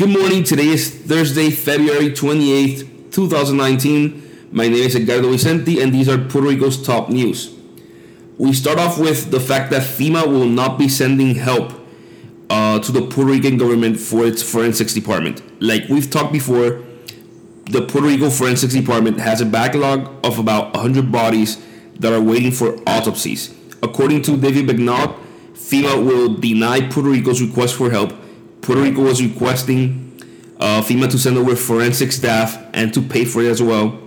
Good morning. Today is Thursday, February 28th, 2019. My name is Edgardo Vicente, and these are Puerto Rico's top news. We start off with the fact that FEMA will not be sending help uh, to the Puerto Rican government for its forensics department. Like we've talked before, the Puerto Rico Forensics Department has a backlog of about 100 bodies that are waiting for autopsies. According to David McNaught, FEMA will deny Puerto Rico's request for help. Puerto Rico was requesting uh, FEMA to send over forensic staff and to pay for it as well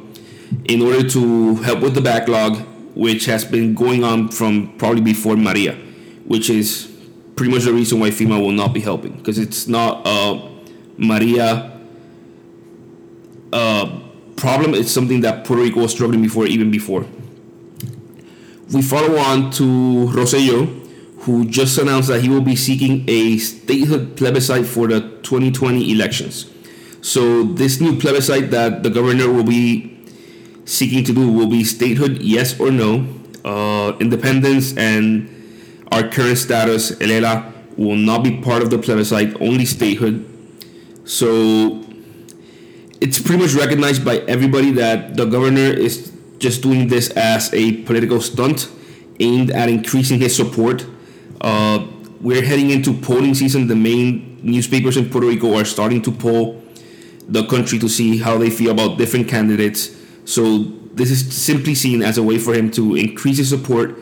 in order to help with the backlog, which has been going on from probably before Maria, which is pretty much the reason why FEMA will not be helping because it's not a Maria uh, problem. It's something that Puerto Rico was struggling before, even before. We follow on to Rosselló, who just announced that he will be seeking a statehood plebiscite for the 2020 elections. So this new plebiscite that the governor will be seeking to do will be statehood, yes or no. Uh, independence and our current status, ELELA, will not be part of the plebiscite, only statehood. So it's pretty much recognized by everybody that the governor is just doing this as a political stunt aimed at increasing his support. Uh, we're heading into polling season. The main newspapers in Puerto Rico are starting to poll the country to see how they feel about different candidates. So this is simply seen as a way for him to increase his support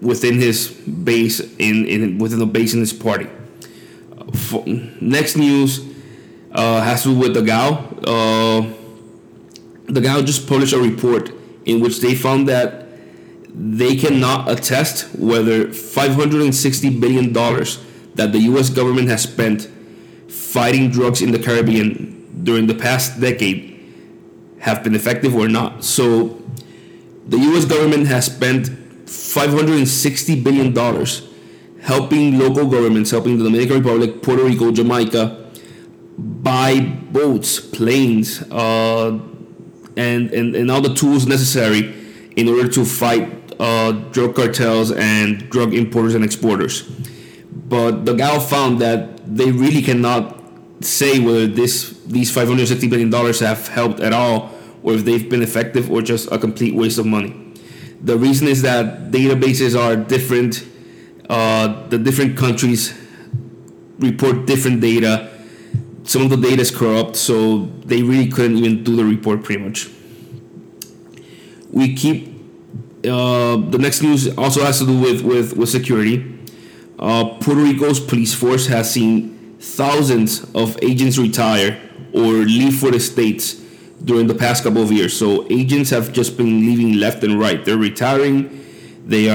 within his base in, in within the base in his party. For, next news uh, has to do with the GAO. Uh, the GAO just published a report in which they found that they cannot attest whether 560 billion dollars that the U.S. government has spent fighting drugs in the Caribbean during the past decade have been effective or not. So, the U.S. government has spent 560 billion dollars helping local governments, helping the Dominican Republic, Puerto Rico, Jamaica buy boats, planes, uh, and, and, and all the tools necessary in order to fight uh, drug cartels and drug importers and exporters. But the GAO found that they really cannot say whether this these 560 billion dollars have helped at all, or if they've been effective, or just a complete waste of money. The reason is that databases are different. Uh, the different countries report different data some of the data is corrupt, so they really couldn't even do the report pretty much. We keep uh, the next news also has to do with with, with security. Uh, Puerto Rico's police force has seen thousands of agents retire or leave for the states during the past couple of years. So agents have just been leaving left and right. They're retiring. They are